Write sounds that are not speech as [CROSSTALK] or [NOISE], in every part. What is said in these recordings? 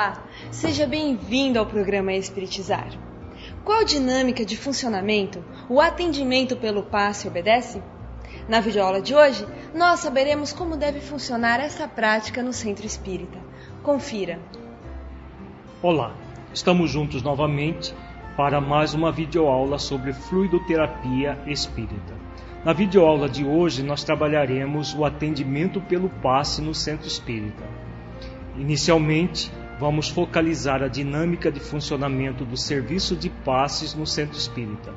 Olá, seja bem-vindo ao programa Espiritizar. Qual dinâmica de funcionamento o atendimento pelo passe obedece? Na videoaula de hoje, nós saberemos como deve funcionar essa prática no centro espírita. Confira. Olá, estamos juntos novamente para mais uma videoaula sobre fluidoterapia espírita. Na videoaula de hoje, nós trabalharemos o atendimento pelo passe no centro espírita. Inicialmente, vamos focalizar a dinâmica de funcionamento do serviço de passes no centro espírita.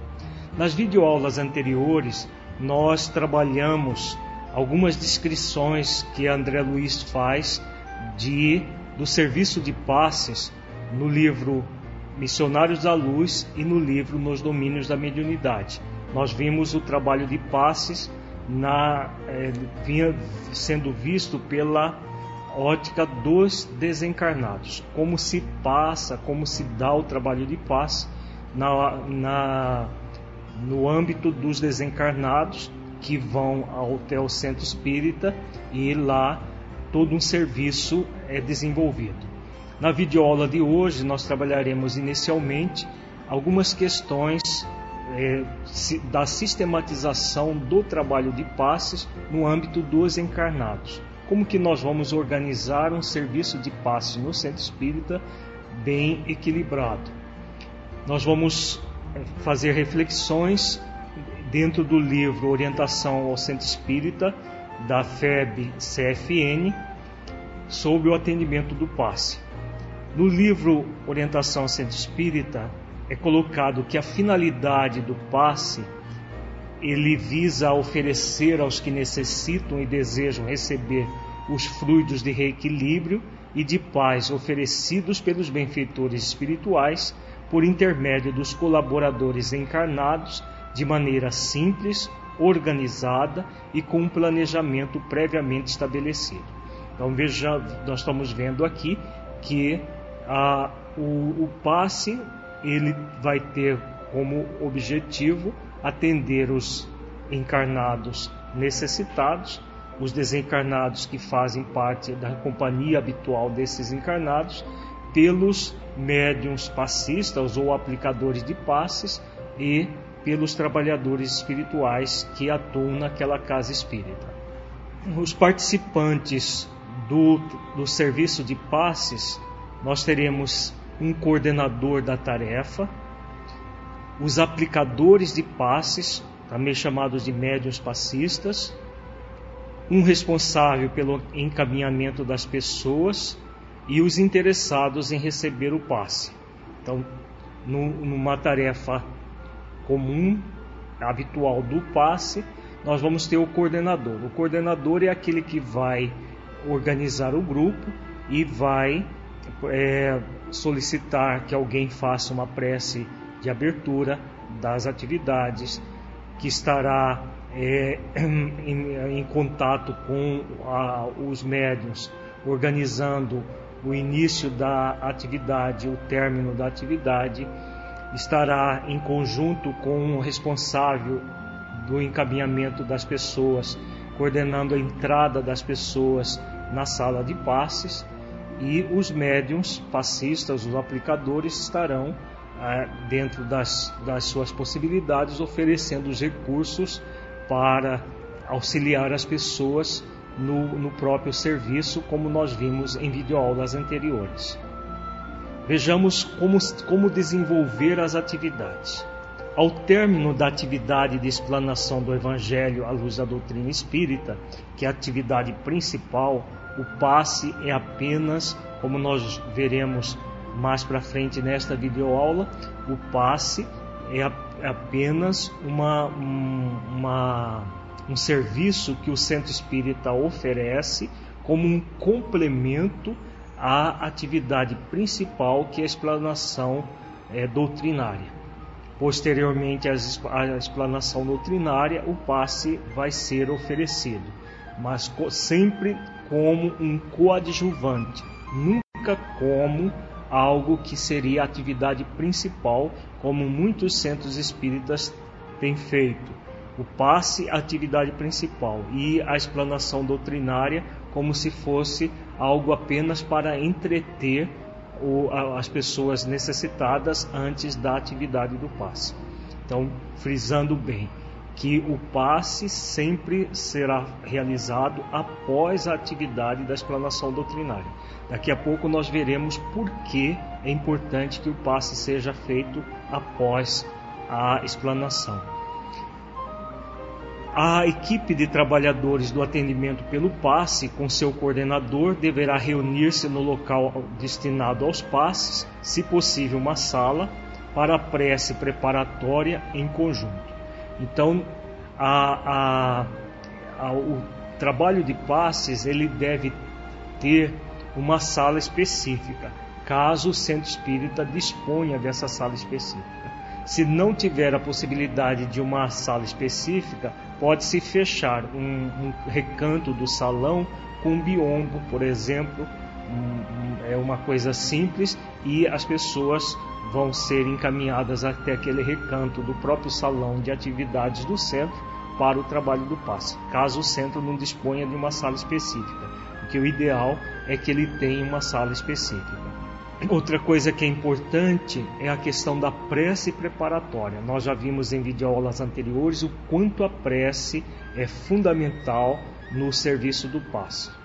Nas videoaulas anteriores, nós trabalhamos algumas descrições que André Luiz faz de do serviço de passes no livro Missionários da Luz e no livro Nos Domínios da Mediunidade. Nós vimos o trabalho de passes na, vinha sendo visto pela ótica dos desencarnados, como se passa, como se dá o trabalho de paz na, na, no âmbito dos desencarnados que vão até o centro espírita e lá todo um serviço é desenvolvido. Na videoaula de hoje nós trabalharemos inicialmente algumas questões é, da sistematização do trabalho de passes no âmbito dos encarnados como que nós vamos organizar um serviço de passe no centro espírita bem equilibrado. Nós vamos eh, fazer reflexões dentro do livro Orientação ao Centro Espírita da FEB CFN sobre o atendimento do passe. No livro Orientação ao Centro Espírita é colocado que a finalidade do passe ele visa oferecer aos que necessitam e desejam receber os fluidos de reequilíbrio e de paz oferecidos pelos benfeitores espirituais por intermédio dos colaboradores encarnados de maneira simples, organizada e com um planejamento previamente estabelecido. Então veja, nós estamos vendo aqui que a, o, o passe ele vai ter como objetivo atender os encarnados necessitados, os desencarnados que fazem parte da companhia habitual desses encarnados, pelos médiums passistas ou aplicadores de passes e pelos trabalhadores espirituais que atuam naquela casa espírita. Os participantes do, do serviço de passes, nós teremos um coordenador da tarefa, os aplicadores de passes, também chamados de médios passistas, um responsável pelo encaminhamento das pessoas e os interessados em receber o passe. Então, numa tarefa comum, habitual do passe, nós vamos ter o coordenador. O coordenador é aquele que vai organizar o grupo e vai é, solicitar que alguém faça uma prece de abertura das atividades, que estará é, [CLEARS THROAT] em, em, contato com a, os médios, organizando o início da atividade, o término da atividade, estará em conjunto com o responsável do encaminhamento das pessoas, coordenando a entrada das pessoas na sala de passes e os médiums passistas, os aplicadores estarão dentro das, das suas possibilidades, oferecendo os recursos para auxiliar as pessoas no, no próprio serviço, como nós vimos em videoaulas anteriores. Vejamos como, como desenvolver as atividades. Ao término da atividade de explanação do Evangelho à luz da doutrina espírita, que é a atividade principal, o passe é apenas, como nós veremos mais para frente nesta videoaula, o passe é, é apenas uma, uma, um serviço que o centro espírita oferece como um complemento à atividade principal que é a explanação é, doutrinária. Posteriormente à explanação doutrinária, o passe vai ser oferecido, mas sempre como um coadjuvante, nunca como algo que seria a atividade principal, como muitos centros espíritas têm feito. O passe, a atividade principal, e a explanação doutrinária, como se fosse algo apenas para entreter as pessoas necessitadas antes da atividade do passe. Então, frisando bem, que o passe sempre será realizado após a atividade da explanação doutrinária. Daqui a pouco nós veremos por que é importante que o passe seja feito após a explanação. A equipe de trabalhadores do atendimento pelo passe, com seu coordenador, deverá reunir-se no local destinado aos passes, se possível uma sala, para a prece preparatória em conjunto. Então, a, a, a, o trabalho de passes ele deve ter uma sala específica, caso o centro espírita disponha dessa sala específica. Se não tiver a possibilidade de uma sala específica, pode-se fechar um, um, recanto do salão com um biombo, por exemplo, é uma coisa simples e as pessoas vão ser encaminhadas até aquele recanto do próprio salão de atividades do centro para o trabalho do passe, caso o centro não disponha de uma sala específica, porque o ideal é que ele tenha uma sala específica. Outra coisa que é importante é a questão da prece preparatória. Nós já vimos em videoaulas anteriores o quanto a prece é fundamental no serviço do passe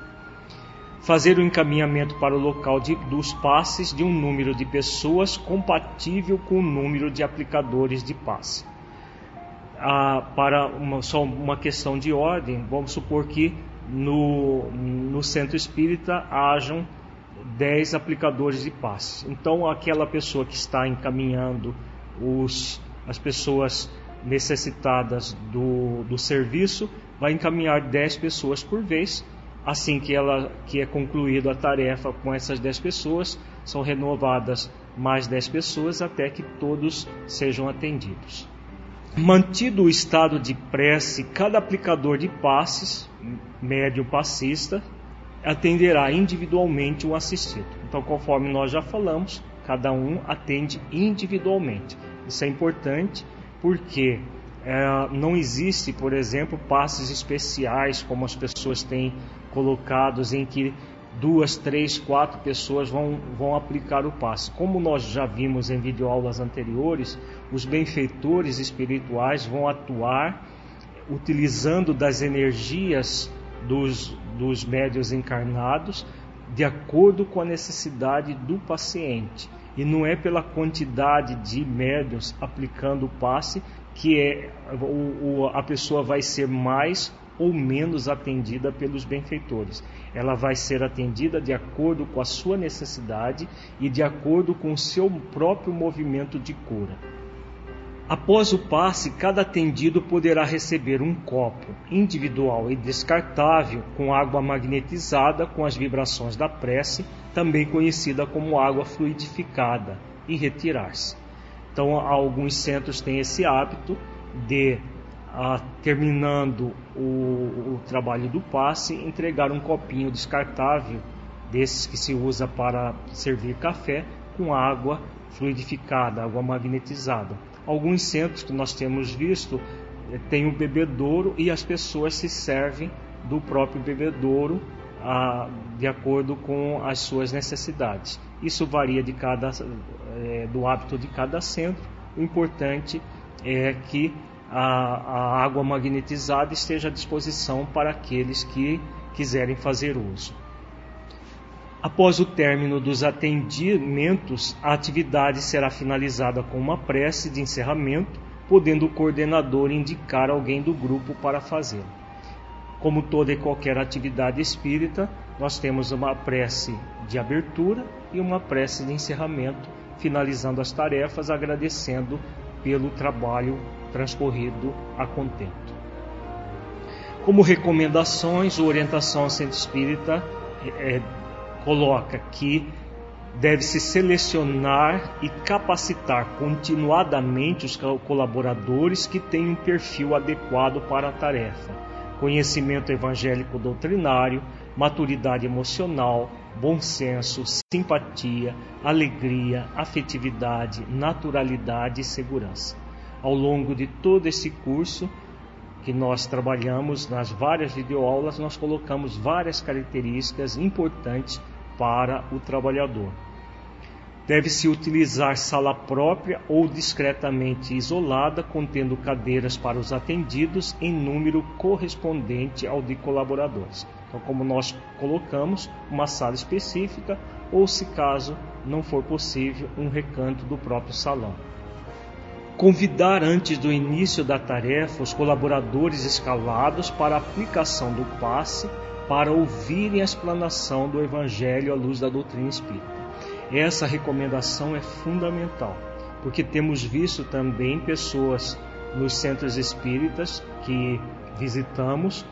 fazer o encaminhamento para o local de, dos passes de um número de pessoas compatível com o número de aplicadores de passe. Ah, para uma, só uma questão de ordem, vamos supor que no, no centro espírita hajam 10 aplicadores de passe. Então, aquela pessoa que está encaminhando os, as pessoas necessitadas do, do serviço vai encaminhar 10 pessoas por vez Assim que, ela, que é concluída a tarefa com essas 10 pessoas, são renovadas mais 10 pessoas até que todos sejam atendidos. Mantido o estado de prece, cada aplicador de passes, médio passista, atenderá individualmente o assistido. Então, conforme nós já falamos, cada um atende individualmente. Isso é importante porque é, não existe, por exemplo, passes especiais como as pessoas têm colocados em que duas, três, quatro pessoas vão, vão aplicar o passe. Como nós já vimos em videoaulas anteriores, os benfeitores espirituais vão atuar utilizando das energias dos, dos médios encarnados de acordo com a necessidade do paciente. E não é pela quantidade de médios aplicando o passe que é, o, o, a pessoa vai ser mais ou menos atendida pelos benfeitores. Ela vai ser atendida de acordo com a sua necessidade e de acordo com o seu próprio movimento de cura. Após o passe, cada atendido poderá receber um copo individual e descartável com água magnetizada com as vibrações da prece, também conhecida como água fluidificada, e retirar-se. Então, alguns centros têm esse hábito de, ah, terminando o, o trabalho do passe, entregar um copinho descartável, desses que se usa para servir café, com água fluidificada, água magnetizada. Alguns centros que nós temos visto eh, têm o bebedouro e as pessoas se servem do próprio bebedouro ah, de acordo com as suas necessidades. Isso varia de cada, é, do hábito de cada centro. O importante é que a, a água magnetizada esteja à disposição para aqueles que quiserem fazer uso. Após o término dos atendimentos, a atividade será finalizada com uma prece de encerramento, podendo o coordenador indicar alguém do grupo para fazê-lo. Como toda e qualquer atividade espírita, nós temos uma prece de abertura e uma prece de encerramento, finalizando as tarefas, agradecendo pelo trabalho transcorrido a contento. Como recomendações, orientação ao centro espírita é, coloca que deve-se selecionar e capacitar continuadamente os colaboradores que têm um perfil adequado para a tarefa, conhecimento evangélico doutrinário, maturidade emocional, bom senso, simpatia, alegria, afetividade, naturalidade e segurança. Ao longo de todo esse curso que nós trabalhamos nas várias videoaulas, nós colocamos várias características importantes para o trabalhador. Deve-se utilizar sala própria ou discretamente isolada, contendo cadeiras para os atendidos em número correspondente ao de colaboradores. Então, como nós colocamos, uma sala específica ou, se caso não for possível, um recanto do próprio salão. Convidar antes do início da tarefa os colaboradores escalados para a aplicação do passe para ouvirem a explanação do Evangelho à luz da doutrina espírita. Essa recomendação é fundamental, porque temos visto também pessoas nos centros espíritas que visitamos,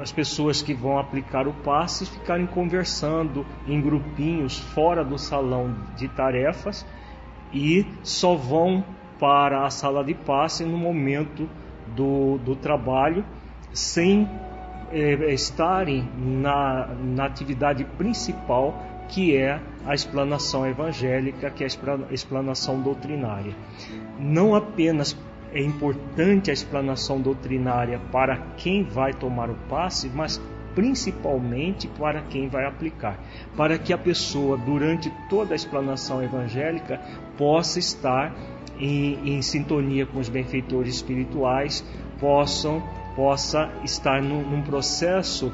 as pessoas que vão aplicar o passe ficarem conversando em grupinhos fora do salão de tarefas e só vão para a sala de passe no momento do, do trabalho sem é, estarem na, na atividade principal que é a explanação evangélica, que é a explanação doutrinária. Não apenas é importante a explanação doutrinária para quem vai tomar o passe, mas principalmente para quem vai aplicar, para que a pessoa, durante toda a explanação evangélica, possa estar em, em sintonia com os benfeitores espirituais, possam, possa estar num, processo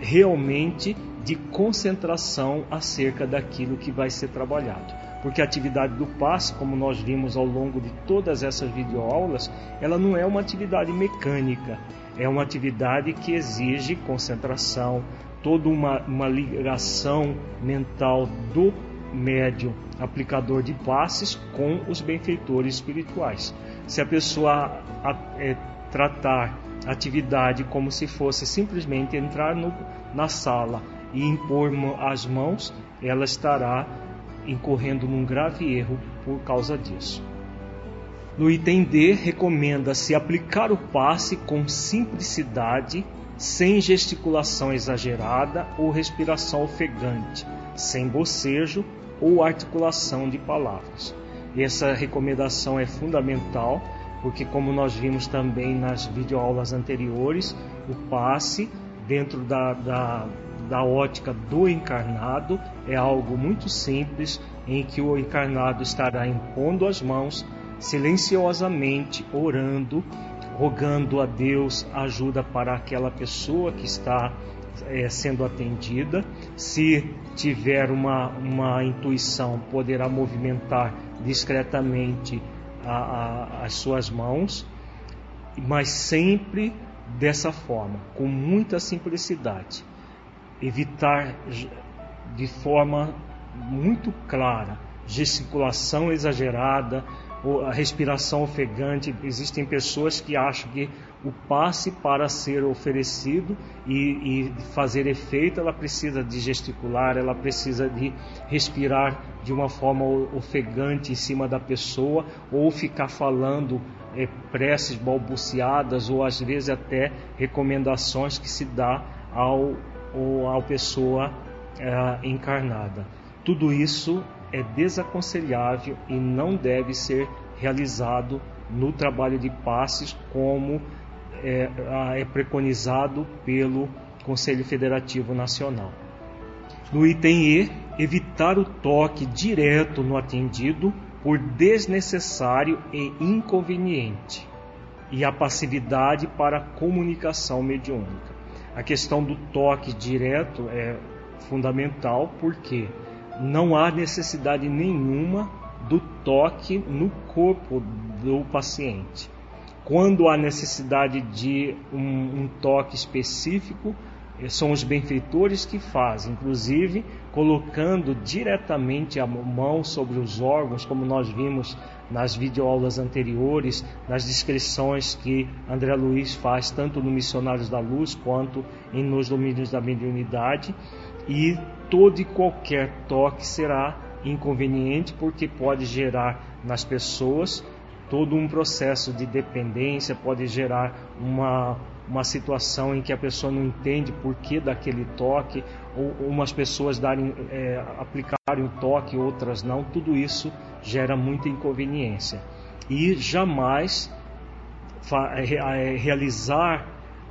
realmente de concentração acerca daquilo que vai ser trabalhado. Porque a atividade do passe, como nós vimos ao longo de todas essas videoaulas, ela não é uma atividade mecânica, é uma atividade que exige concentração, toda uma, uma ligação mental do médium aplicador de passes com os benfeitores espirituais. Se a pessoa é, tratar atividade como se fosse simplesmente entrar no, na sala e impor as mãos, ela estará incorrendo num grave erro por causa disso. No item D, recomenda-se aplicar o passe com simplicidade, sem gesticulação exagerada ou respiração ofegante, sem bocejo ou articulação de palavras. Essa recomendação é fundamental porque, como nós vimos também nas videoaulas anteriores, o passe dentro da, da, da ótica do encarnado é algo muito simples em que o encarnado estará impondo as mãos silenciosamente, orando, rogando a Deus ajuda para aquela pessoa que está é, sendo atendida. Se tiver uma, uma intuição, poderá movimentar discretamente a, a, as suas mãos, mas sempre dessa forma, com muita simplicidade. Evitar de forma muito clara gesticulação exagerada, a respiração ofegante. Existem pessoas que acham que o passe para ser oferecido e, e, fazer efeito, ela precisa de gesticular, ela precisa de respirar de uma forma ofegante em cima da pessoa ou ficar falando é, preces balbuciadas ou às vezes até recomendações que se dá ao, ao, ao pessoa é, encarnada. Tudo isso é desaconselhável e não deve ser realizado no trabalho de passes como é, é preconizado pelo Conselho Federativo Nacional. No item E, evitar o toque direto no atendido por desnecessário e inconveniente, e a passividade para a comunicação mediúnica. A questão do toque direto é fundamental porque não há necessidade nenhuma do toque no corpo do paciente. Quando há necessidade de um, um toque específico, eh, são os benfeitores que fazem, inclusive colocando diretamente a mão sobre os órgãos, como nós vimos nas videoaulas anteriores, nas descrições que André Luiz faz tanto no Missionários da Luz quanto em Nos Domínios da Mediunidade, e todo e qualquer toque será inconveniente porque pode gerar nas pessoas todo um processo de dependência, pode gerar uma, uma situação em que a pessoa não entende por que daquele toque, ou umas pessoas darem, é, aplicarem o toque, outras não, tudo isso gera muita inconveniência. E jamais é, realizar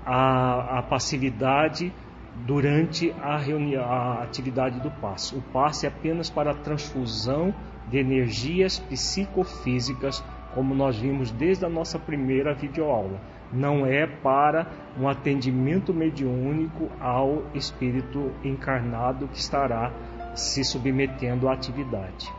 a, a passividade durante a, reunião, a atividade do passe. O passe é apenas para a transfusão de energias psicofísicas, como nós vimos desde a nossa primeira videoaula. Não é para um atendimento mediúnico ao espírito encarnado que estará se submetendo à atividade.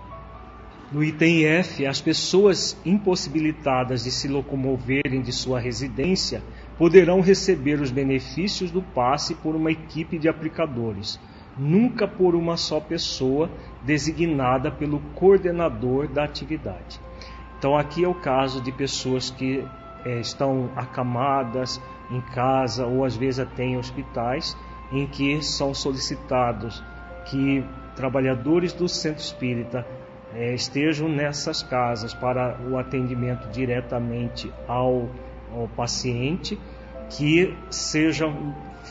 No item F, as pessoas impossibilitadas de se locomoverem de sua residência poderão receber os benefícios do passe por uma equipe de aplicadores, nunca por uma só pessoa designada pelo coordenador da atividade. Então, aqui é o caso de pessoas que é, estão acamadas em casa ou às vezes até em hospitais, em que são solicitados que trabalhadores do centro espírita é, estejam nessas casas para o atendimento diretamente ao, ao paciente, que seja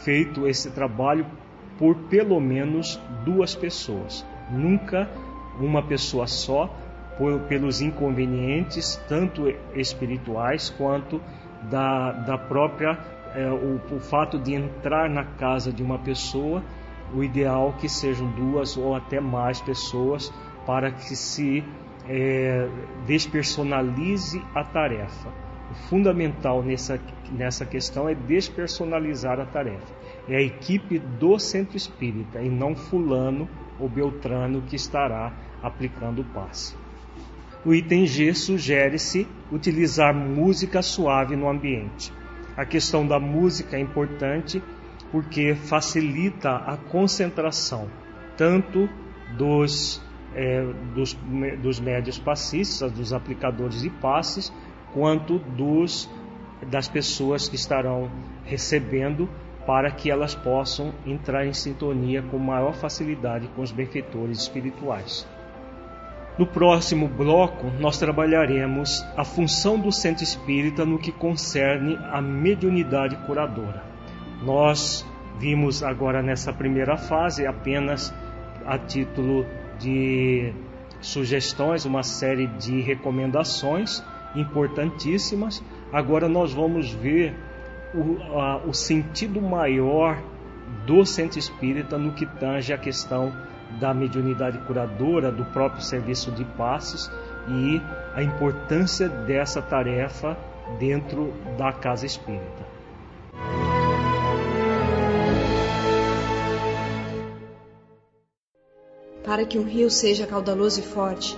feito esse trabalho por pelo menos duas pessoas, nunca uma pessoa só, por, pelos inconvenientes, tanto espirituais quanto da, da própria, é, o, o fato de entrar na casa de uma pessoa, o ideal que sejam duas ou até mais pessoas para que se é, despersonalize a tarefa. O fundamental nessa, nessa questão é despersonalizar a tarefa. É a equipe do centro espírita e não fulano ou beltrano que estará aplicando o passe. O item G sugere-se utilizar música suave no ambiente. A questão da música é importante porque facilita a concentração tanto dos é, dos, dos médios passistas, dos aplicadores de passes, quanto dos, das pessoas que estarão recebendo para que elas possam entrar em sintonia com maior facilidade com os benfeitores espirituais. No próximo bloco, nós trabalharemos a função do centro espírita no que concerne a mediunidade curadora. Nós vimos agora nessa primeira fase apenas a título de sugestões, uma série de recomendações importantíssimas. Agora nós vamos ver o, a, o sentido maior do centro espírita no que tange a questão da mediunidade curadora, do próprio serviço de passes e a importância dessa tarefa dentro da casa espírita. Para que um rio seja caudaloso e forte,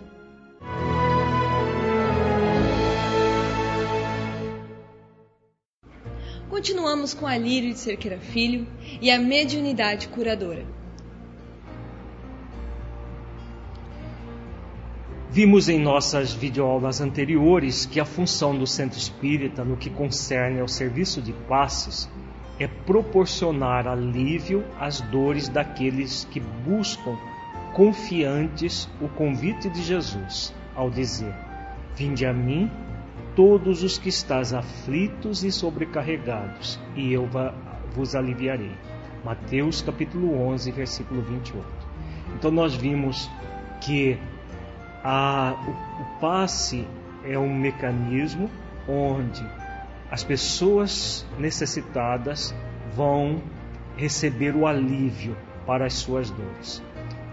Continuamos com a Lírio de Cerqueira Filho e a mediunidade curadora. Vimos em nossas videoaulas anteriores que a função do centro espírita no que concerne ao serviço de passes é proporcionar alívio às dores daqueles que buscam confiantes o convite de Jesus ao dizer: Vinde a mim todos os que estás aflitos e sobrecarregados, e eu vos aliviarei. Mateus capítulo 11, versículo 28. Então nós vimos que a, o, o passe é um mecanismo onde as pessoas necessitadas vão receber o alívio para as suas dores.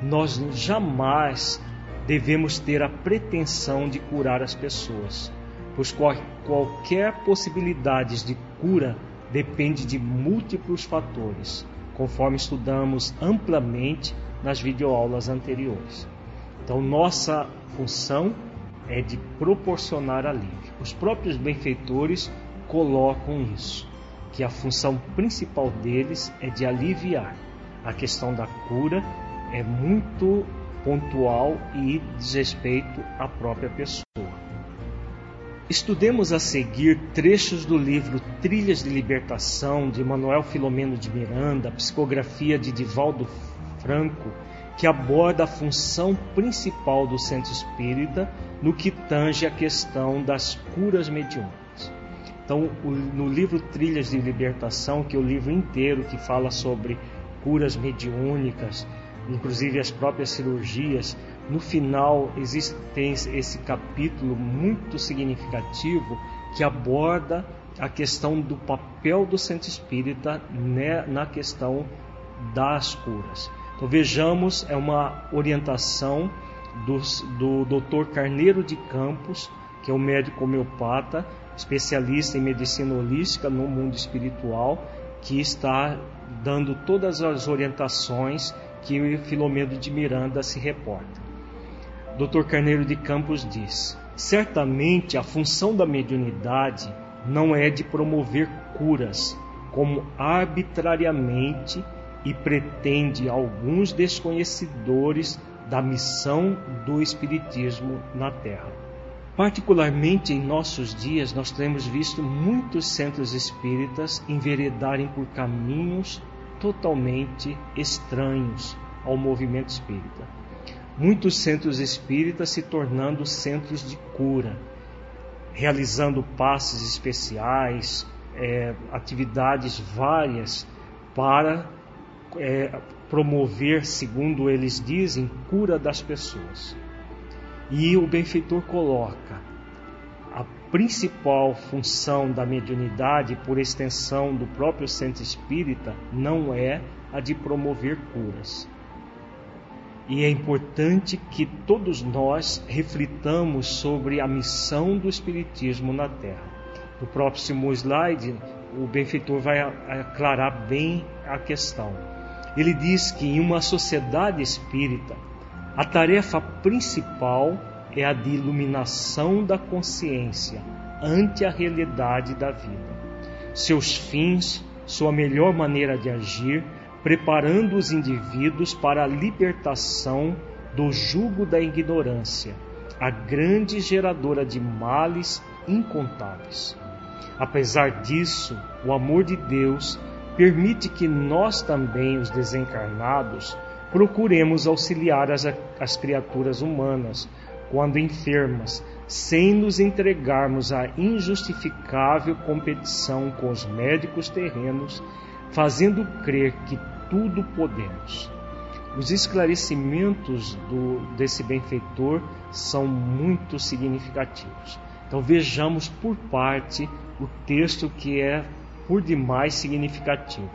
Nós jamais devemos ter a pretensão de curar as pessoas pois qual, qualquer possibilidade de cura depende de múltiplos fatores, conforme estudamos amplamente nas videoaulas anteriores. Então, nossa função é de proporcionar alívio. Os próprios benfeitores colocam isso, que a função principal deles é de aliviar. A questão da cura é muito pontual e diz respeito à própria pessoa. Estudemos a seguir trechos do livro Trilhas de Libertação, de Manuel Filomeno de Miranda, psicografia de Divaldo Franco, que aborda a função principal do centro espírita no que tange a questão das curas mediúnicas. Então, no livro Trilhas de Libertação, que é o livro inteiro que fala sobre curas mediúnicas, inclusive as próprias cirurgias, no final existe tem esse capítulo muito significativo que aborda a questão do papel do centro espírita né, na questão das curas. Então vejamos, é uma orientação dos, do Dr. Carneiro de Campos, que é um médico homeopata, especialista em medicina holística no mundo espiritual, que está dando todas as orientações que o Filomeno de Miranda se reporta. Dr. Carneiro de Campos diz: certamente a função da mediunidade não é de promover curas, como arbitrariamente e pretende alguns desconhecedores da missão do Espiritismo na Terra. Particularmente em nossos dias, nós temos visto muitos centros espíritas enveredarem por caminhos totalmente estranhos ao movimento espírita. Muitos centros espíritas se tornando centros de cura, realizando passes especiais, é, atividades várias para é, promover, segundo eles dizem, cura das pessoas. E o benfeitor coloca a principal função da mediunidade, por extensão do próprio centro espírita, não é a de promover curas. E é importante que todos nós reflitamos sobre a missão do Espiritismo na Terra. No próximo slide, o benfeitor vai aclarar bem a questão. Ele diz que em uma sociedade espírita, a tarefa principal é a de iluminação da consciência ante a realidade da vida. Seus fins, sua melhor maneira de agir, preparando os indivíduos para a libertação do jugo da ignorância, a grande geradora de males incontáveis. Apesar disso, o amor de Deus permite que nós também, os desencarnados, procuremos auxiliar as, as criaturas humanas quando enfermas, sem nos entregarmos à injustificável competição com os médicos terrenos, fazendo crer que tudo podemos. Os esclarecimentos do, desse benfeitor são muito significativos. Então vejamos por parte o texto que é por demais significativo.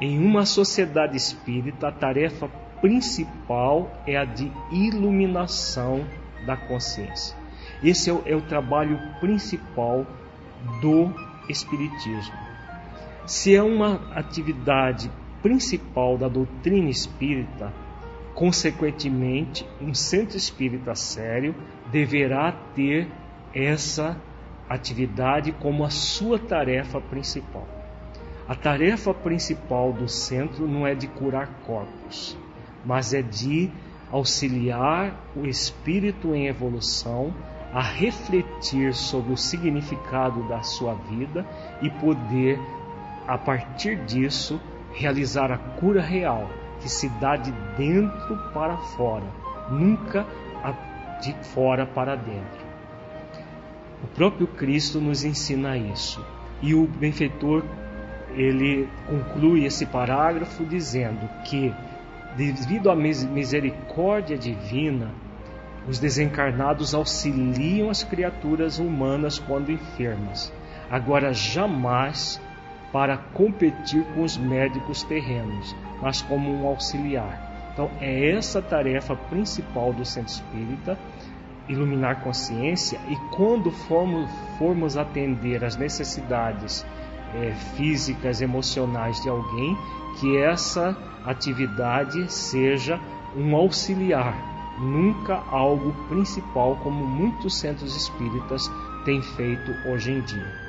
Em uma sociedade espírita, a tarefa principal é a de iluminação da consciência. Esse é o, é o trabalho principal do Espiritismo. Se é uma atividade principal da doutrina espírita, consequentemente, um centro espírita sério deverá ter essa atividade como a sua tarefa principal. A tarefa principal do centro não é de curar corpos, mas é de auxiliar o espírito em evolução a refletir sobre o significado da sua vida e poder, a partir disso, realizar a cura real, que se dá de dentro para fora, nunca de fora para dentro. O próprio Cristo nos ensina isso. E o benfeitor ele conclui esse parágrafo dizendo que devido à misericórdia divina, os desencarnados auxiliam as criaturas humanas quando enfermas, agora jamais para competir com os médicos terrenos, mas como um auxiliar. Então, é essa a tarefa principal do centro espírita iluminar consciência e quando formos, formos atender às necessidades é, físicas, emocionais de alguém, que essa atividade seja um auxiliar, nunca algo principal, como muitos centros espíritas têm feito hoje em dia.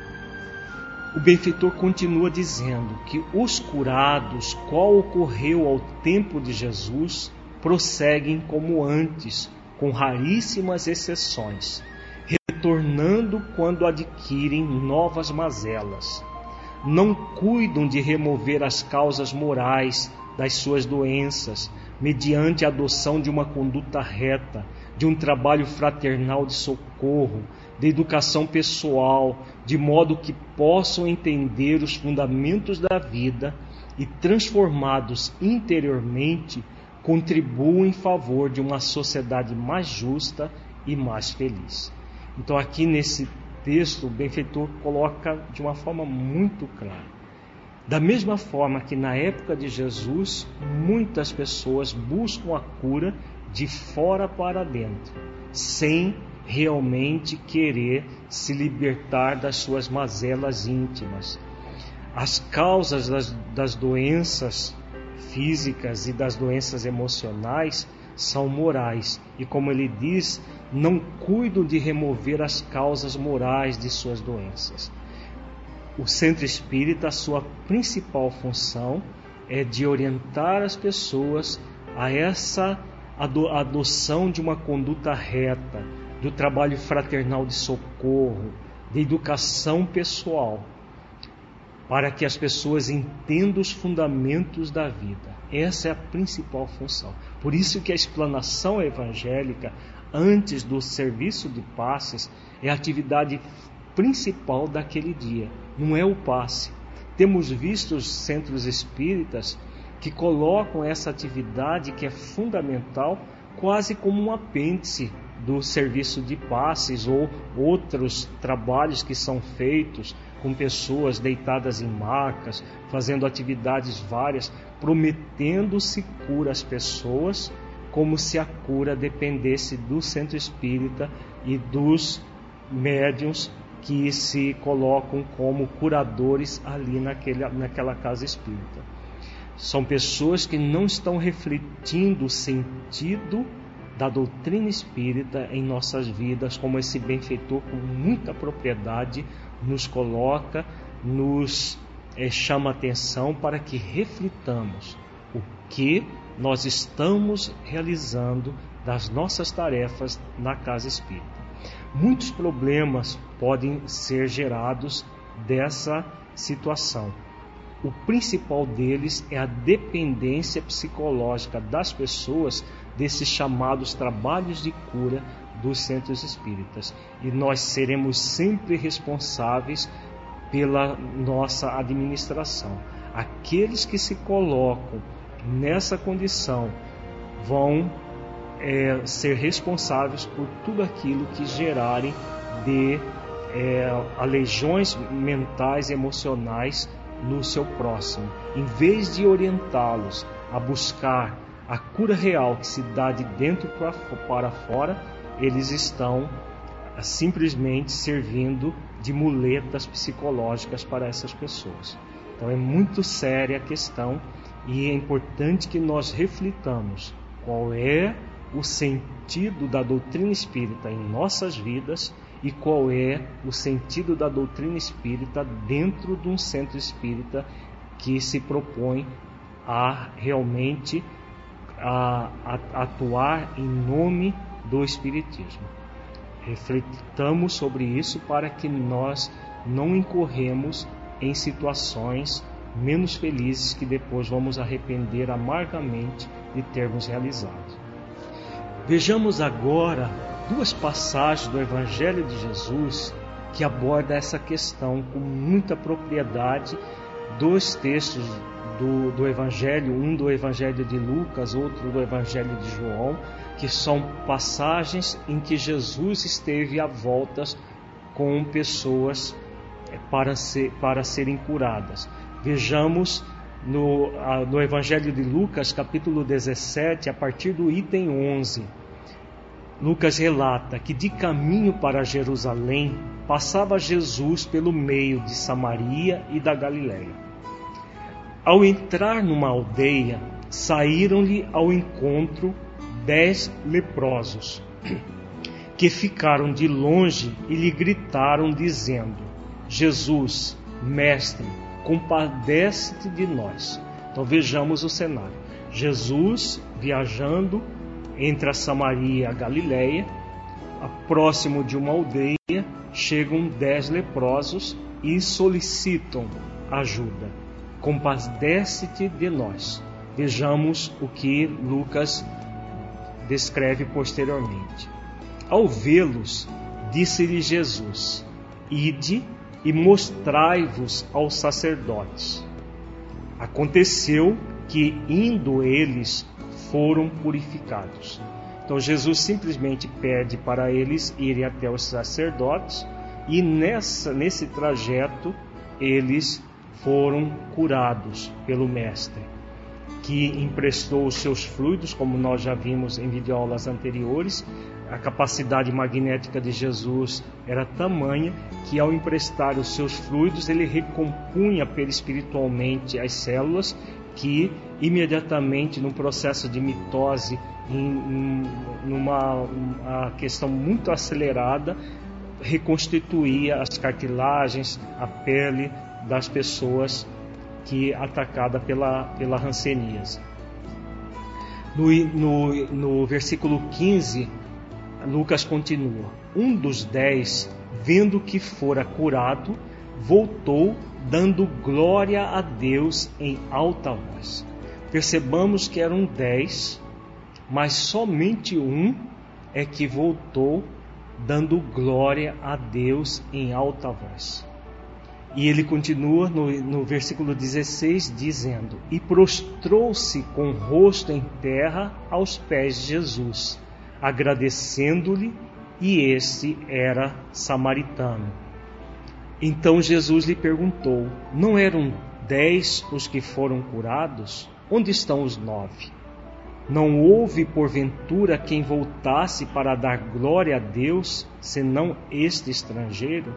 O benfeitor continua dizendo que os curados, qual ocorreu ao tempo de Jesus, prosseguem como antes, com raríssimas exceções, retornando quando adquirem novas mazelas. Não cuidam de remover as causas morais das suas doenças, mediante a adoção de uma conduta reta, de um trabalho fraternal de socorro, de educação pessoal, de modo que possam entender os fundamentos da vida e, transformados interiormente, contribuam em favor de uma sociedade mais justa e mais feliz. Então, aqui nesse texto, o benfeitor coloca de uma forma muito clara. Da mesma forma que na época de Jesus, muitas pessoas buscam a cura de fora para dentro, sem realmente querer se libertar das suas mazelas íntimas. As causas das, das doenças físicas e das doenças emocionais são morais, e como ele diz, não cuidam de remover as causas morais de suas doenças. O centro espírita, sua principal função é de orientar as pessoas a essa adoção de uma conduta reta, do trabalho fraternal de socorro, de educação pessoal, para que as pessoas entendam os fundamentos da vida. Essa é a principal função. Por isso que a explanação evangélica antes do serviço de passes é a atividade principal daquele dia, não é o passe. Temos visto os centros espíritas que colocam essa atividade que é fundamental quase como um apêndice do serviço de passes ou outros trabalhos que são feitos com pessoas deitadas em macas, fazendo atividades várias, prometendo-se cura às pessoas, como se a cura dependesse do centro espírita e dos médiums que se colocam como curadores ali naquele, naquela casa espírita. São pessoas que não estão refletindo o sentido da doutrina espírita em nossas vidas, como esse benfeitor com muita propriedade nos coloca, nos é, chama atenção para que reflitamos o que nós estamos realizando das nossas tarefas na casa espírita. Muitos problemas podem ser gerados dessa situação. O principal deles é a dependência psicológica das pessoas desses chamados trabalhos de cura dos centros espíritas. E nós seremos sempre responsáveis pela nossa administração. Aqueles que se colocam nessa condição vão é, ser responsáveis por tudo aquilo que gerarem de é, aleijões mentais e emocionais no seu próximo. Em vez de orientá-los a buscar a cura real que se dá de dentro para fora, eles estão ah, simplesmente servindo de muletas psicológicas para essas pessoas. Então é muito séria a questão e é importante que nós reflitamos qual é o sentido da doutrina espírita em nossas vidas e qual é o sentido da doutrina espírita dentro de um centro espírita que se propõe a realmente a, a atuar em nome do Espiritismo. Refletamos sobre isso para que nós não incorremos em situações menos felizes que depois vamos arrepender amargamente de termos realizado. Vejamos agora duas passagens do Evangelho de Jesus que aborda essa questão com muita propriedade, dois textos do, do Evangelho, um do Evangelho de Lucas, outro do Evangelho de João, que são passagens em que Jesus esteve a voltas com pessoas eh, para, ser, para serem curadas. Vejamos no, no Evangelho de Lucas, capítulo 17, a partir do item 11. Lucas relata que de caminho para Jerusalém passava Jesus pelo meio de Samaria e da Galiléia. Ao entrar numa aldeia, saíram-lhe ao encontro dez leprosos, [CLEARS THROAT] que ficaram de longe e lhe gritaram, dizendo: Jesus, mestre, compadece-te de nós. Então vejamos o cenário. Jesus viajando entre a Samaria e a Galileia, próximo de uma aldeia, chegam dez leprosos e solicitam ajuda compadece-te de nós. vejamos o que Lucas descreve posteriormente. Ao vê-los, disse-lhe Jesus: Ide e mostrai-vos aos sacerdotes. Aconteceu que, indo eles, foram purificados. Então Jesus simplesmente pede para eles irem até os sacerdotes e nessa, nesse trajeto eles foram curados pelo Mestre, que emprestou os seus fluidos, como nós já vimos em videoaulas anteriores, a capacidade magnética de Jesus era tamanha que, ao emprestar os seus fluidos, ele recompunha perispiritualmente as células que, imediatamente, no processo de mitose, em numa uma questão muito acelerada, reconstituía as cartilagens, a pele das pessoas que atacada pela, pela ranceníase. No, no, no versículo 15, Lucas continua: Um dos dez, vendo que fora curado, voltou dando glória a Deus em alta voz. Percebamos que eram dez, mas somente um é que voltou dando glória a Deus em alta voz. E ele continua no, no versículo 16 dizendo: E prostrou-se com o rosto em terra aos pés de Jesus agradecendo-lhe, e este era samaritano. Então Jesus lhe perguntou: Não eram dez os que foram curados? Onde estão os nove? Não houve porventura quem voltasse para dar glória a Deus, senão este estrangeiro?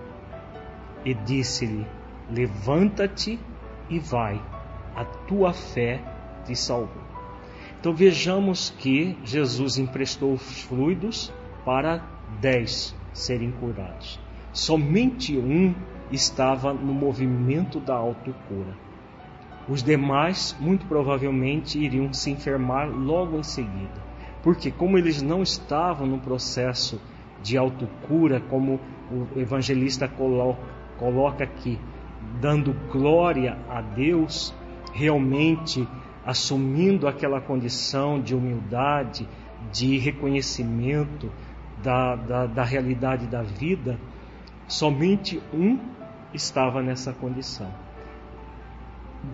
E disse-lhe: Levanta-te e vai, a tua fé te salvou. Então vejamos que Jesus emprestou os fluidos para dez serem curados. Somente um estava no movimento da autocura. Os demais, muito provavelmente, iriam se enfermar logo em seguida. Porque, como eles não estavam no processo de autocura, como o evangelista coloca, coloca aqui, dando glória a Deus, realmente assumindo aquela condição de humildade, de reconhecimento da, da, da realidade da vida, somente um estava nessa condição.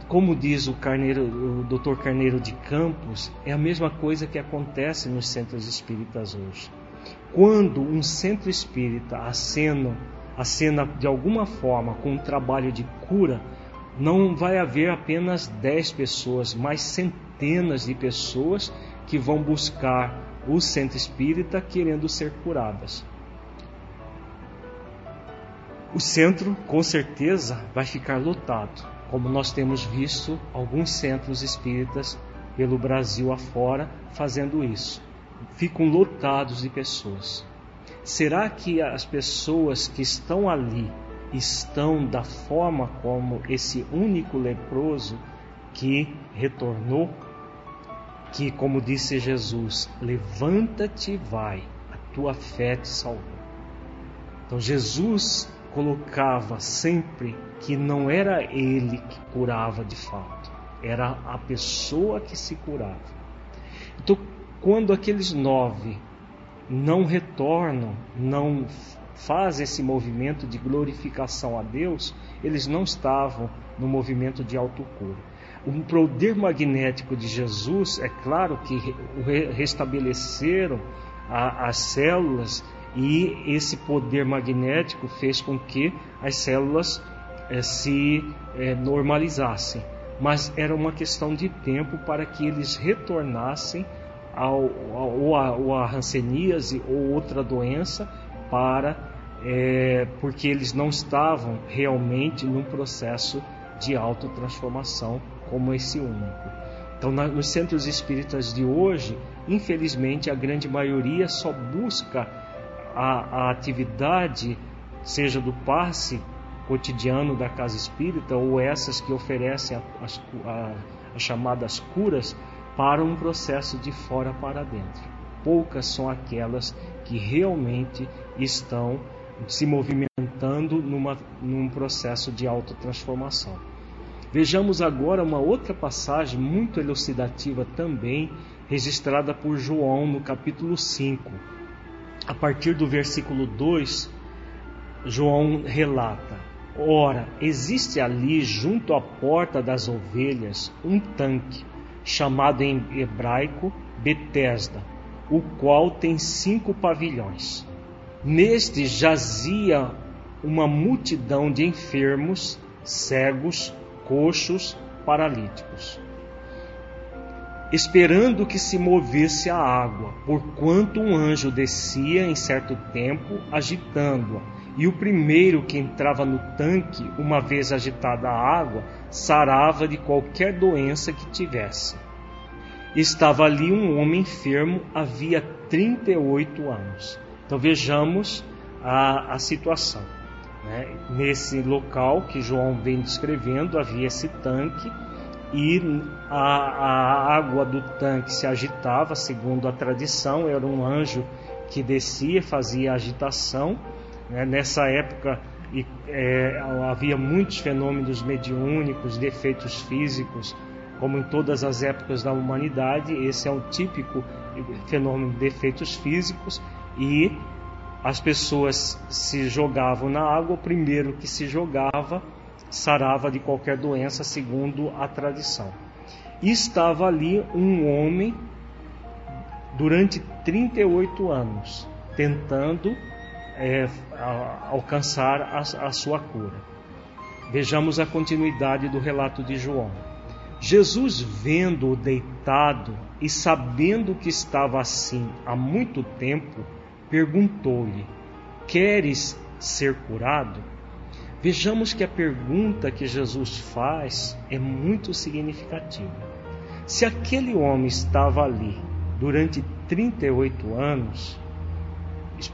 Como diz o, Carneiro, o Dr. Carneiro de Campos, é a mesma coisa que acontece nos centros espíritas hoje. Quando um centro espírita acena, acena de alguma forma com um trabalho de cura, não vai haver apenas 10 pessoas, mas centenas de pessoas que vão buscar o centro espírita querendo ser curadas. O centro, com certeza, vai ficar lotado, como nós temos visto alguns centros espíritas pelo Brasil afora fazendo isso. Ficam lotados de pessoas. Será que as pessoas que estão ali estão da forma como esse único leproso que retornou, que, como disse Jesus, levanta-te vai, a tua fé te salvou. Então Jesus colocava sempre que não era ele que curava de fato, era a pessoa que se curava. Então, quando aqueles nove não retornam, não faz esse movimento de glorificação a Deus, eles não estavam no movimento de autocura. O poder magnético de Jesus, é claro que restabeleceram a, as células e esse poder magnético fez com que as células eh, se eh, normalizassem. Mas era uma questão de tempo para que eles retornassem ao, ao, ao, a hanseníase ou outra doença para é, porque eles não estavam realmente num processo de autotransformação como esse único. Então, na, nos centros espíritas de hoje, infelizmente, a grande maioria só busca a, a atividade, seja do passe cotidiano da casa espírita ou essas que oferecem as, as chamadas curas para um processo de fora para dentro poucas são aquelas que realmente estão se movimentando numa, num processo de autotransformação. Vejamos agora uma outra passagem muito elucidativa também, registrada por João no capítulo 5. A partir do versículo 2, João relata: Ora, existe ali junto à porta das ovelhas um tanque, chamado em hebraico Betesda, o qual tem cinco pavilhões. Neste jazia uma multidão de enfermos, cegos, coxos, paralíticos, esperando que se movesse a água, porquanto um anjo descia em certo tempo, agitando-a e o primeiro que entrava no tanque, uma vez agitada a água, sarava de qualquer doença que tivesse. Estava ali um homem enfermo havia 38 anos. Então vejamos a, a situação. Né? Nesse local que João vem descrevendo, havia esse tanque e a, a água do tanque se agitava, segundo a tradição, era um anjo que descia, fazia agitação? Nessa época é, havia muitos fenômenos mediúnicos, defeitos físicos, como em todas as épocas da humanidade, esse é um típico fenômeno de defeitos físicos e as pessoas se jogavam na água, o primeiro que se jogava sarava de qualquer doença, segundo a tradição. E estava ali um homem durante 38 anos, tentando é, a, alcançar a, a sua cura. Vejamos a continuidade do relato de João. Jesus, vendo-o deitado e sabendo que estava assim há muito tempo, perguntou-lhe: Queres ser curado? Vejamos que a pergunta que Jesus faz é muito significativa. Se aquele homem estava ali durante 38 anos,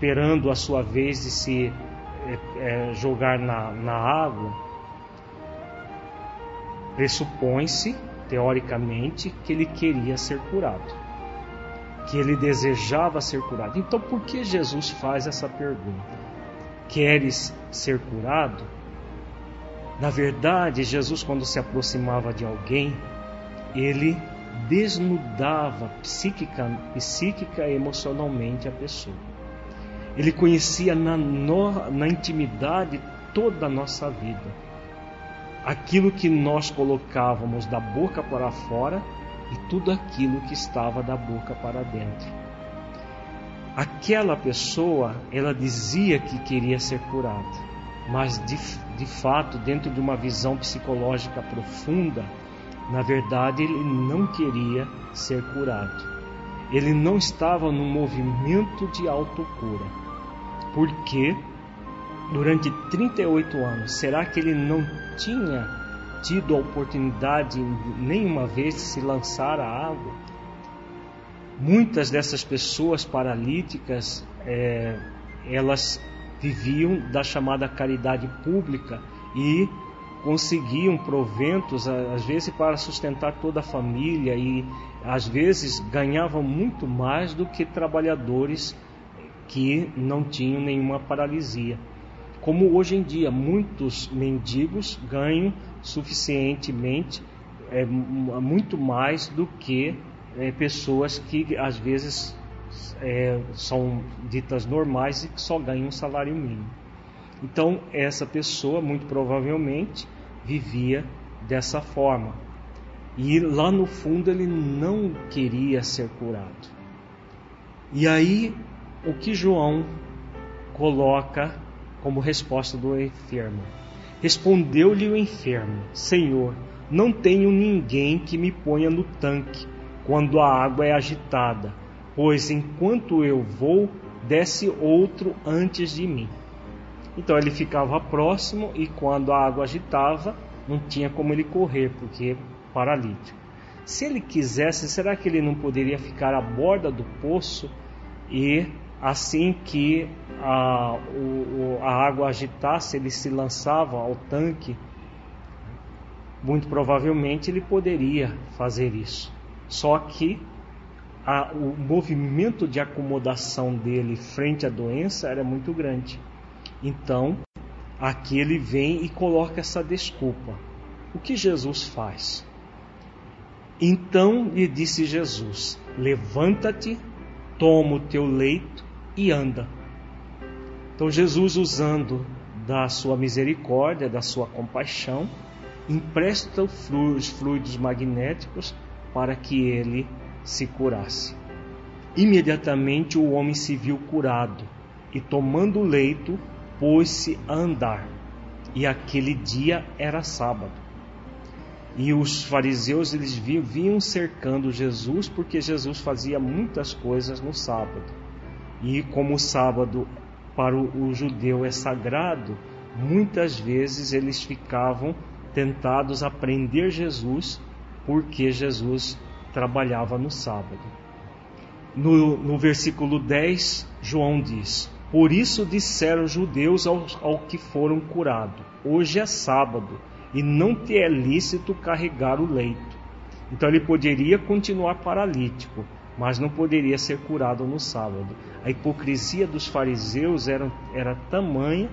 esperando a sua vez de se é, é, jogar na, na água, pressupõe-se, teoricamente, que ele queria ser curado, que ele desejava ser curado. Então, por que Jesus faz essa pergunta? Queres ser curado? Na verdade, Jesus, quando se aproximava de alguém, ele desnudava psíquica, psíquica e emocionalmente a pessoa. Ele conhecia na, no, na intimidade toda a nossa vida. Aquilo que nós colocávamos da boca para fora e tudo aquilo que estava da boca para dentro. Aquela pessoa, ela dizia que queria ser curada, mas de, de fato, dentro de uma visão psicológica profunda, na verdade ele não queria ser curado. Ele não estava no movimento de autocura porque durante 38 anos, será que ele não tinha tido a oportunidade nenhuma vez de se lançar à água? Muitas dessas pessoas paralíticas, é, elas viviam da chamada caridade pública e conseguiam proventos, às vezes para sustentar toda a família e às vezes ganhavam muito mais do que trabalhadores que não tinham nenhuma paralisia. Como hoje em dia muitos mendigos ganham suficientemente, é, muito mais do que é, pessoas que às vezes é, são ditas normais e que só ganham um salário mínimo. Então, essa pessoa, muito provavelmente, vivia dessa forma. E lá no fundo ele não queria ser curado. E aí o que João coloca como resposta do enfermo. Respondeu-lhe o enfermo: Senhor, não tenho ninguém que me ponha no tanque quando a água é agitada, pois enquanto eu vou, desce outro antes de mim. Então ele ficava próximo e quando a água agitava, não tinha como ele correr, porque paralítico. Se ele quisesse, será que ele não poderia ficar à borda do poço e Assim que a, o, a água agitasse, ele se lançava ao tanque. Muito provavelmente ele poderia fazer isso. Só que a, o movimento de acomodação dele frente à doença era muito grande. Então, aqui ele vem e coloca essa desculpa. O que Jesus faz? Então lhe disse Jesus: Levanta-te, toma o teu leito e anda. Então Jesus, usando da sua misericórdia, da sua compaixão, empresta os fluidos magnéticos para que ele se curasse. Imediatamente o homem se viu curado e, tomando o leito, pôs-se a andar. E aquele dia era sábado. E os fariseus eles vinham cercando Jesus porque Jesus fazia muitas coisas no sábado. E como o sábado para o, judeu é sagrado, muitas vezes eles ficavam tentados a prender Jesus porque Jesus trabalhava no sábado. No, no versículo 10, João diz: Por isso disseram os judeus ao, ao que foram curados: Hoje é sábado e não te é lícito carregar o leito. Então ele poderia continuar paralítico, mas não poderia ser curado no sábado. A hipocrisia dos fariseus era, era tamanha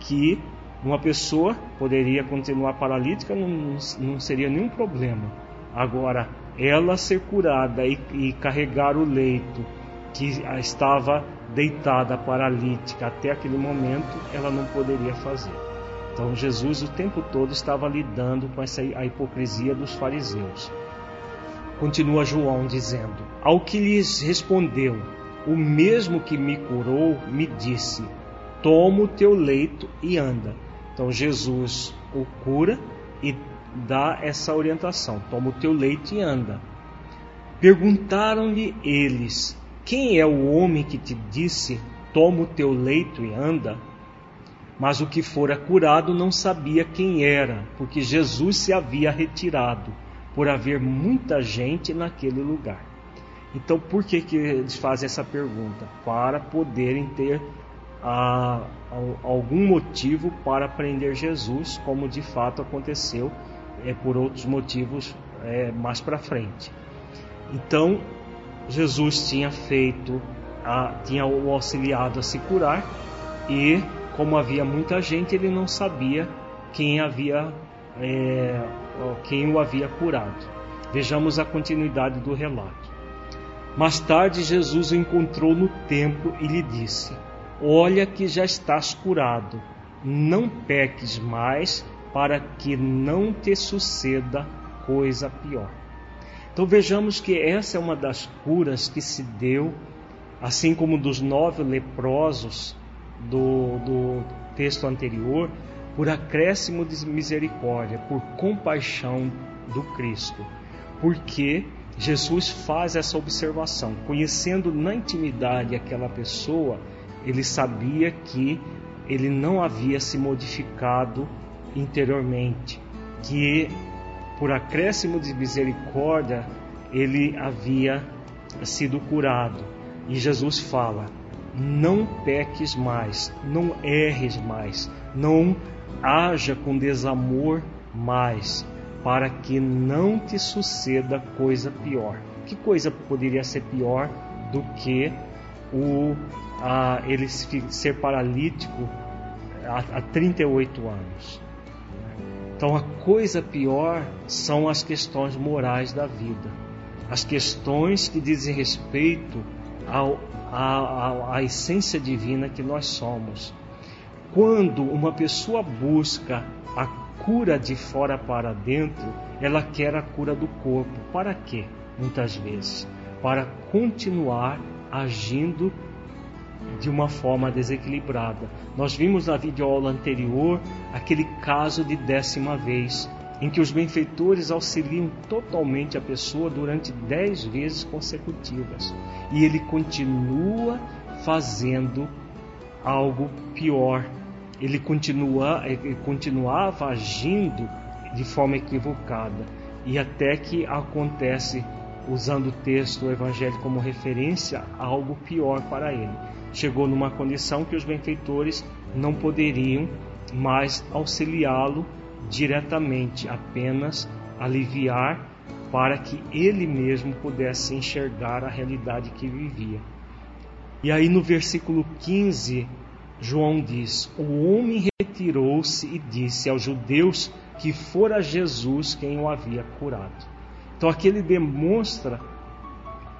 que uma pessoa poderia continuar paralítica, não, não seria nenhum problema. Agora, ela ser curada e, e carregar o leito que estava deitada paralítica até aquele momento, ela não poderia fazer. Então Jesus o tempo todo estava lidando com essa a hipocrisia dos fariseus. Continua João dizendo: Ao que lhes respondeu, o mesmo que me curou me disse: Toma o teu leito e anda. Então Jesus o cura e dá essa orientação: Toma o teu leito e anda. Perguntaram-lhe eles: Quem é o homem que te disse: Toma o teu leito e anda? Mas o que fora curado não sabia quem era, porque Jesus se havia retirado, por haver muita gente naquele lugar. Então, por que, que eles fazem essa pergunta? Para poderem ter ah, algum motivo para prender Jesus, como de fato aconteceu é, por outros motivos é, mais para frente. Então, Jesus tinha feito, a, tinha o auxiliado a se curar e como havia muita gente, ele não sabia quem havia é, quem o havia curado. Vejamos a continuidade do relato. Mais tarde, Jesus o encontrou no templo e lhe disse: Olha que já estás curado, não peques mais, para que não te suceda coisa pior. Então vejamos que essa é uma das curas que se deu, assim como dos nove leprosos do, do texto anterior, por acréscimo de misericórdia, por compaixão do Cristo. Porque Jesus faz essa observação, conhecendo na intimidade aquela pessoa, ele sabia que ele não havia se modificado interiormente, que por acréscimo de misericórdia ele havia sido curado. E Jesus fala: não peques mais, não erres mais, não haja com desamor mais, para que não te suceda coisa pior. Que coisa poderia ser pior do que o a, ele ser paralítico há, há 38 anos? Então, a coisa pior são as questões morais da vida, as questões que dizem respeito ao, à, essência divina que nós somos. Quando uma pessoa busca a cura de fora para dentro, ela quer a cura do corpo. Para quê? Muitas vezes, para continuar agindo de uma forma desequilibrada. Nós vimos na videoaula anterior aquele caso de décima vez, em que os benfeitores auxiliam totalmente a pessoa durante dez vezes consecutivas e ele continua fazendo algo pior. Ele, continua, ele continuava agindo de forma equivocada e até que acontece, usando o texto o Evangelho como referência, algo pior para ele. Chegou numa condição que os benfeitores não poderiam mais auxiliá-lo diretamente, apenas aliviar para que ele mesmo pudesse enxergar a realidade que vivia. E aí no versículo 15, João diz: O homem retirou-se e disse aos judeus que fora Jesus quem o havia curado. Então aqui ele demonstra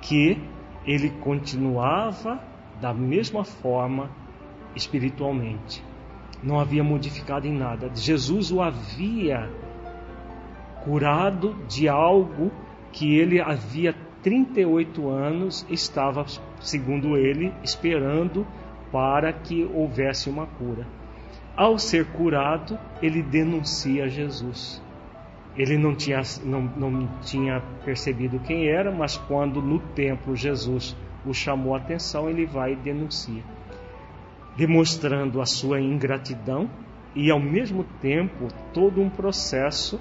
que ele continuava da mesma forma espiritualmente. Não havia modificado em nada. Jesus o havia curado de algo que ele havia 38 anos estava, segundo ele, esperando para que houvesse uma cura. Ao ser curado, ele denuncia Jesus. Ele não tinha, não, não tinha percebido quem era, mas quando no templo Jesus o chamou a atenção, ele vai e denuncia, demonstrando a sua ingratidão e ao mesmo tempo todo um processo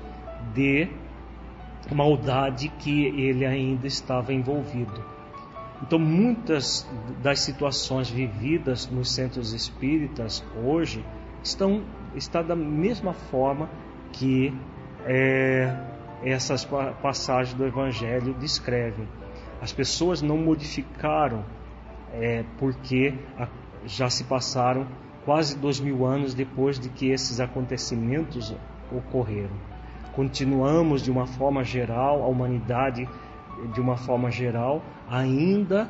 de maldade que ele ainda estava envolvido. Então, muitas das situações vividas nos centros espíritas hoje estão está da mesma forma que é, essas passagens do Evangelho descrevem. As pessoas não modificaram é, porque já se passaram quase dois mil anos depois de que esses acontecimentos ocorreram. Continuamos de uma forma geral, a humanidade de uma forma geral, ainda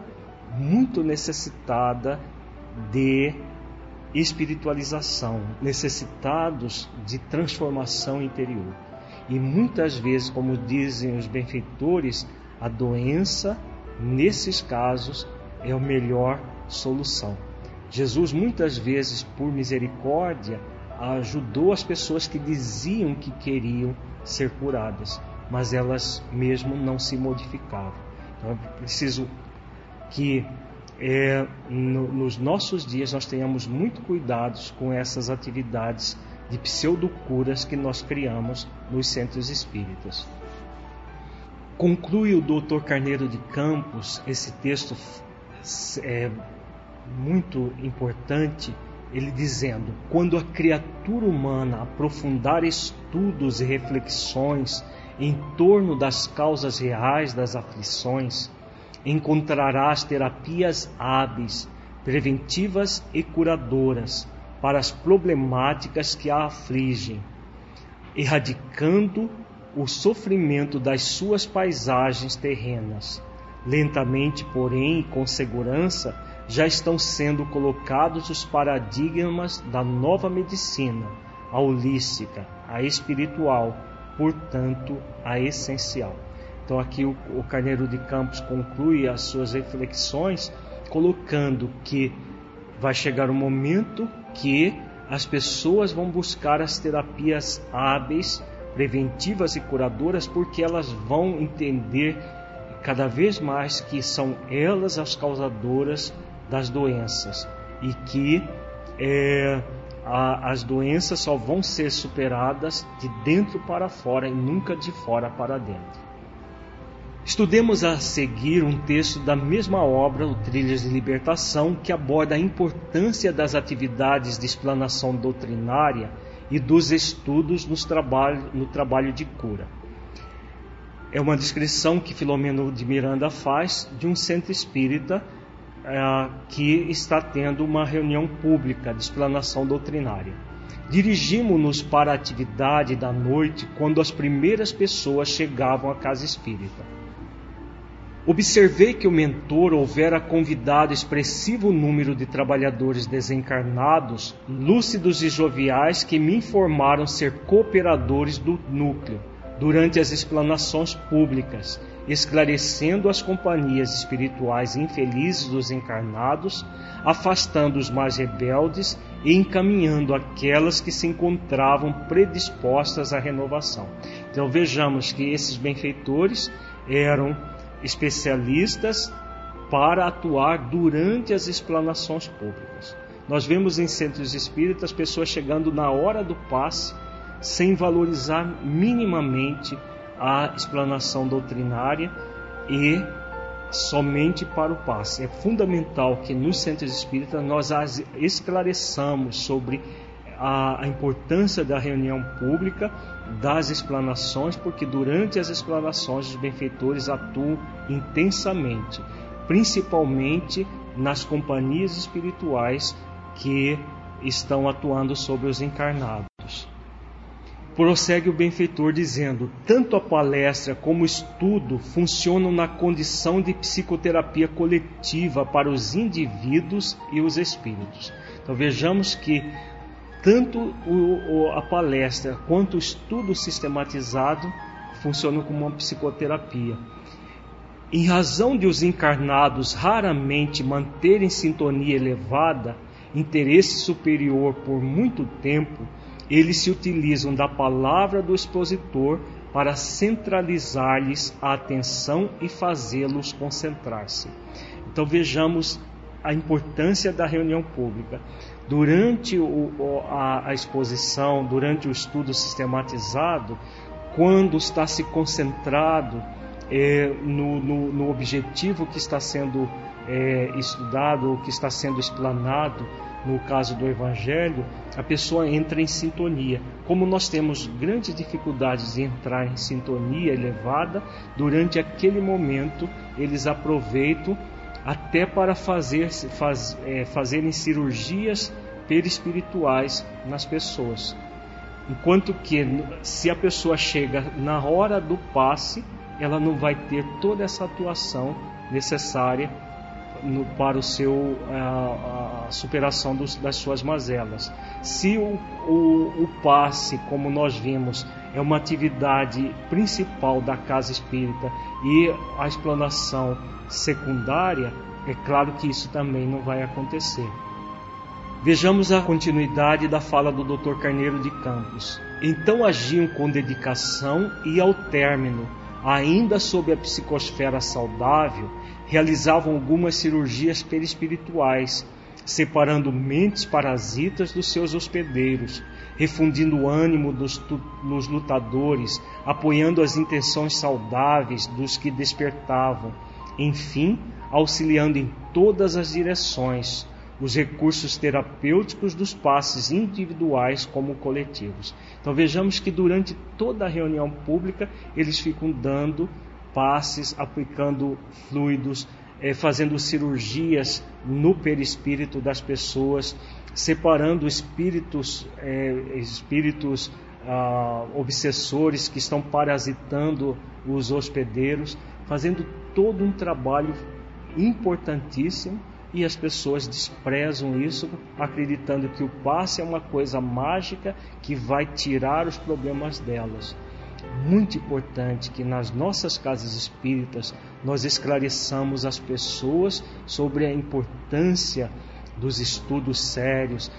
muito necessitada de espiritualização, necessitados de transformação interior. E muitas vezes, como dizem os benfeitores, a doença, nesses casos, é a melhor solução. Jesus, muitas vezes, por misericórdia, ajudou as pessoas que diziam que queriam ser curadas, mas elas mesmo não se modificavam. Então é preciso que é, no, nos nossos dias nós tenhamos muito cuidados com essas atividades de pseudocuras que nós criamos nos centros espíritas. Conclui o Dr. Carneiro de Campos esse texto é, muito importante, ele dizendo: quando a criatura humana aprofundar estudos e reflexões em torno das causas reais das aflições, encontrará as terapias hábeis, preventivas e curadoras para as problemáticas que a afligem, erradicando o sofrimento das suas paisagens terrenas. Lentamente, porém, e com segurança, já estão sendo colocados os paradigmas da nova medicina, a holística, a espiritual, portanto, a essencial. Então, aqui o, o Carneiro de Campos conclui as suas reflexões colocando que vai chegar um momento que as pessoas vão buscar as terapias hábeis, preventivas e curadoras, porque elas vão entender cada vez mais que são elas as causadoras das doenças e que é, a, as doenças só vão ser superadas de dentro para fora e nunca de fora para dentro. Estudemos a seguir um texto da mesma obra, o Trilhas de Libertação, que aborda a importância das atividades de explanação doutrinária e dos estudos trabalho, no trabalho de cura. É uma descrição que Filomeno de Miranda faz de um centro espírita é, que está tendo uma reunião pública de explanação doutrinária. Dirigimos-nos para a atividade da noite quando as primeiras pessoas chegavam à casa espírita. Observei que o mentor houvera convidado expressivo número de trabalhadores desencarnados, lúcidos e joviais, que me informaram ser cooperadores do núcleo durante as explanações públicas, esclarecendo as companhias espirituais infelizes dos encarnados, afastando os mais rebeldes e encaminhando aquelas que se encontravam predispostas à renovação. Então vejamos que esses benfeitores eram especialistas para atuar durante as explanações públicas. Nós vemos em centros espíritas pessoas chegando na hora do passe sem valorizar minimamente a explanação doutrinária e somente para o passe. É fundamental que nos centros espíritas nós esclareçamos sobre a, a importância da reunião pública, das explanações, porque durante as explanações os benfeitores atuam intensamente, principalmente nas companhias espirituais que estão atuando sobre os encarnados. Prossegue o benfeitor dizendo: tanto a palestra como o estudo funcionam na condição de psicoterapia coletiva para os indivíduos e os espíritos. Então vejamos que tanto o, a palestra quanto o estudo sistematizado funcionam como uma psicoterapia. Em razão de os encarnados raramente manterem sintonia elevada, interesse superior por muito tempo, eles se utilizam da palavra do expositor para centralizar-lhes a atenção e fazê-los concentrar-se. Então vejamos a importância da reunião pública. Durante o, a, a exposição, durante o estudo sistematizado, quando está se concentrado é, no, no, no, objetivo que está sendo é, estudado ou que está sendo explanado, no caso do Evangelho, a pessoa entra em sintonia. Como nós temos grandes dificuldades de entrar em sintonia elevada, durante aquele momento eles aproveitam até para fazer, faz, é, fazerem cirurgias perispirituais nas pessoas. Enquanto que, se a pessoa chega na hora do passe, ela não vai ter toda essa atuação necessária no, para o seu a, a superação dos, das suas mazelas. Se o, o, o passe, como nós vimos, é uma atividade principal da casa espírita e a explanação secundária, é claro que isso também não vai acontecer. Vejamos a continuidade da fala do Dr. Carneiro de Campos. Então agiam com dedicação e ao término, ainda sob a psicosfera saudável, realizavam algumas cirurgias perispirituais, separando mentes parasitas dos seus hospedeiros, refundindo o ânimo dos, dos lutadores, apoiando as intenções saudáveis dos que despertavam, enfim, auxiliando em todas as direções os recursos terapêuticos dos passes individuais como coletivos. Então vejamos que durante toda a reunião pública eles ficam dando passes, aplicando fluidos, é, fazendo cirurgias no perispírito das pessoas, separando espíritos, é, espíritos ah, obsessores que estão parasitando os hospedeiros, fazendo todo um trabalho importantíssimo e as pessoas desprezam isso, acreditando que o passe é uma coisa mágica que vai tirar os problemas delas muito importante que nas nossas casas espíritas nós esclareçamos as pessoas sobre a importância dos estudos sérios,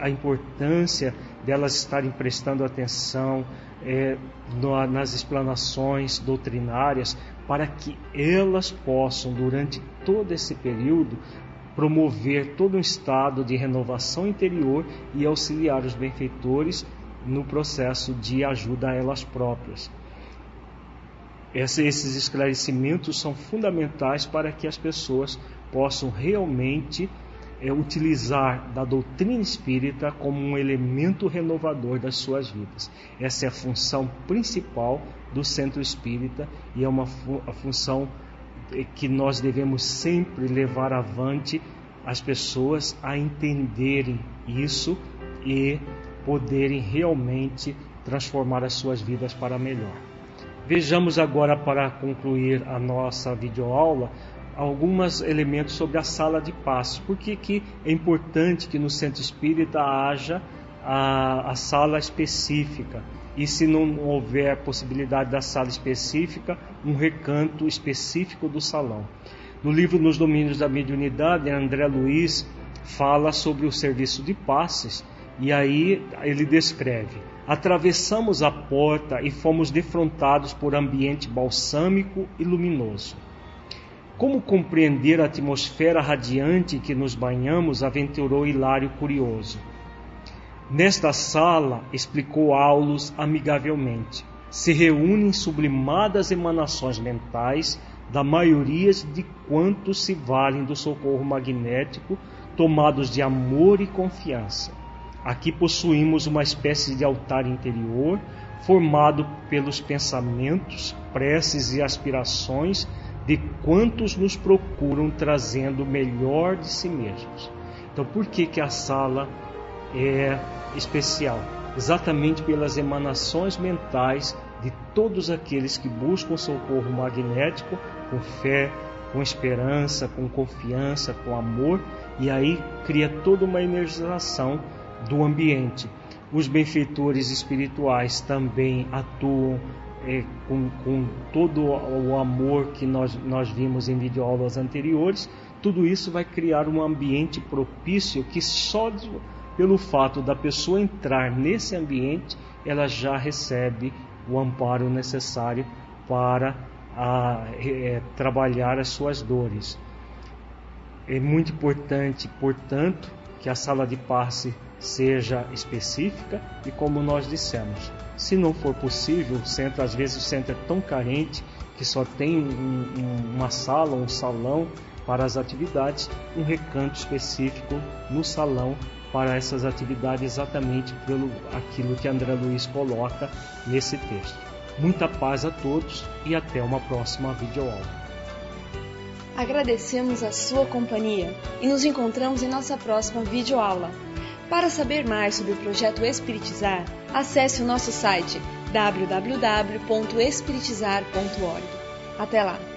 a importância delas estarem prestando atenção é, nas explanações doutrinárias, para que elas possam, durante todo esse período, promover todo um estado de renovação interior e auxiliar os benfeitores no processo de ajuda a elas próprias. Esses esclarecimentos são fundamentais para que as pessoas possam realmente é, utilizar da doutrina espírita como um elemento renovador das suas vidas. Essa é a função principal do centro espírita e é uma fu a função é, que nós devemos sempre levar avante as pessoas a entenderem isso e poderem realmente transformar as suas vidas para melhor. Vejamos agora, para concluir a nossa videoaula, alguns elementos sobre a sala de passe. Por que, que é importante que no centro espírita haja a, a sala específica? E se não houver possibilidade da sala específica, um recanto específico do salão. No livro Nos Domínios da Mediunidade, André Luiz fala sobre o serviço de passes e aí ele descreve: atravessamos a porta e fomos defrontados por ambiente balsâmico e luminoso. Como compreender a atmosfera radiante que nos banhamos? aventurou Hilário curioso. Nesta sala, explicou Aulus amigavelmente, se reúnem sublimadas emanações mentais da maioria de quantos se valem do socorro magnético, tomados de amor e confiança. Aqui possuímos uma espécie de altar interior formado pelos pensamentos, preces e aspirações de quantos nos procuram trazendo o melhor de si mesmos. Então, por que, que a sala é especial? exatamente pelas emanações mentais de todos aqueles que buscam socorro magnético com fé, com esperança, com confiança, com amor, e aí cria toda uma energização do ambiente. Os benfeitores espirituais também atuam é, com, com, todo o amor que nós, nós vimos em videoaulas anteriores. Tudo isso vai criar um ambiente propício que só pelo fato da pessoa entrar nesse ambiente, ela já recebe o amparo necessário para a, é, trabalhar as suas dores. É muito importante, portanto, que a sala de passe seja específica e como nós dissemos, se não for possível, o centro às vezes o centro é tão carente que só tem um, um, uma sala, um salão para as atividades, um recanto específico no salão para essas atividades exatamente pelo aquilo que André Luiz coloca nesse texto. Muita paz a todos e até uma próxima videoaula. Agradecemos a sua companhia e nos encontramos em nossa próxima videoaula. Para saber mais sobre o projeto Espiritizar, acesse o nosso site www.espiritizar.org. Até lá!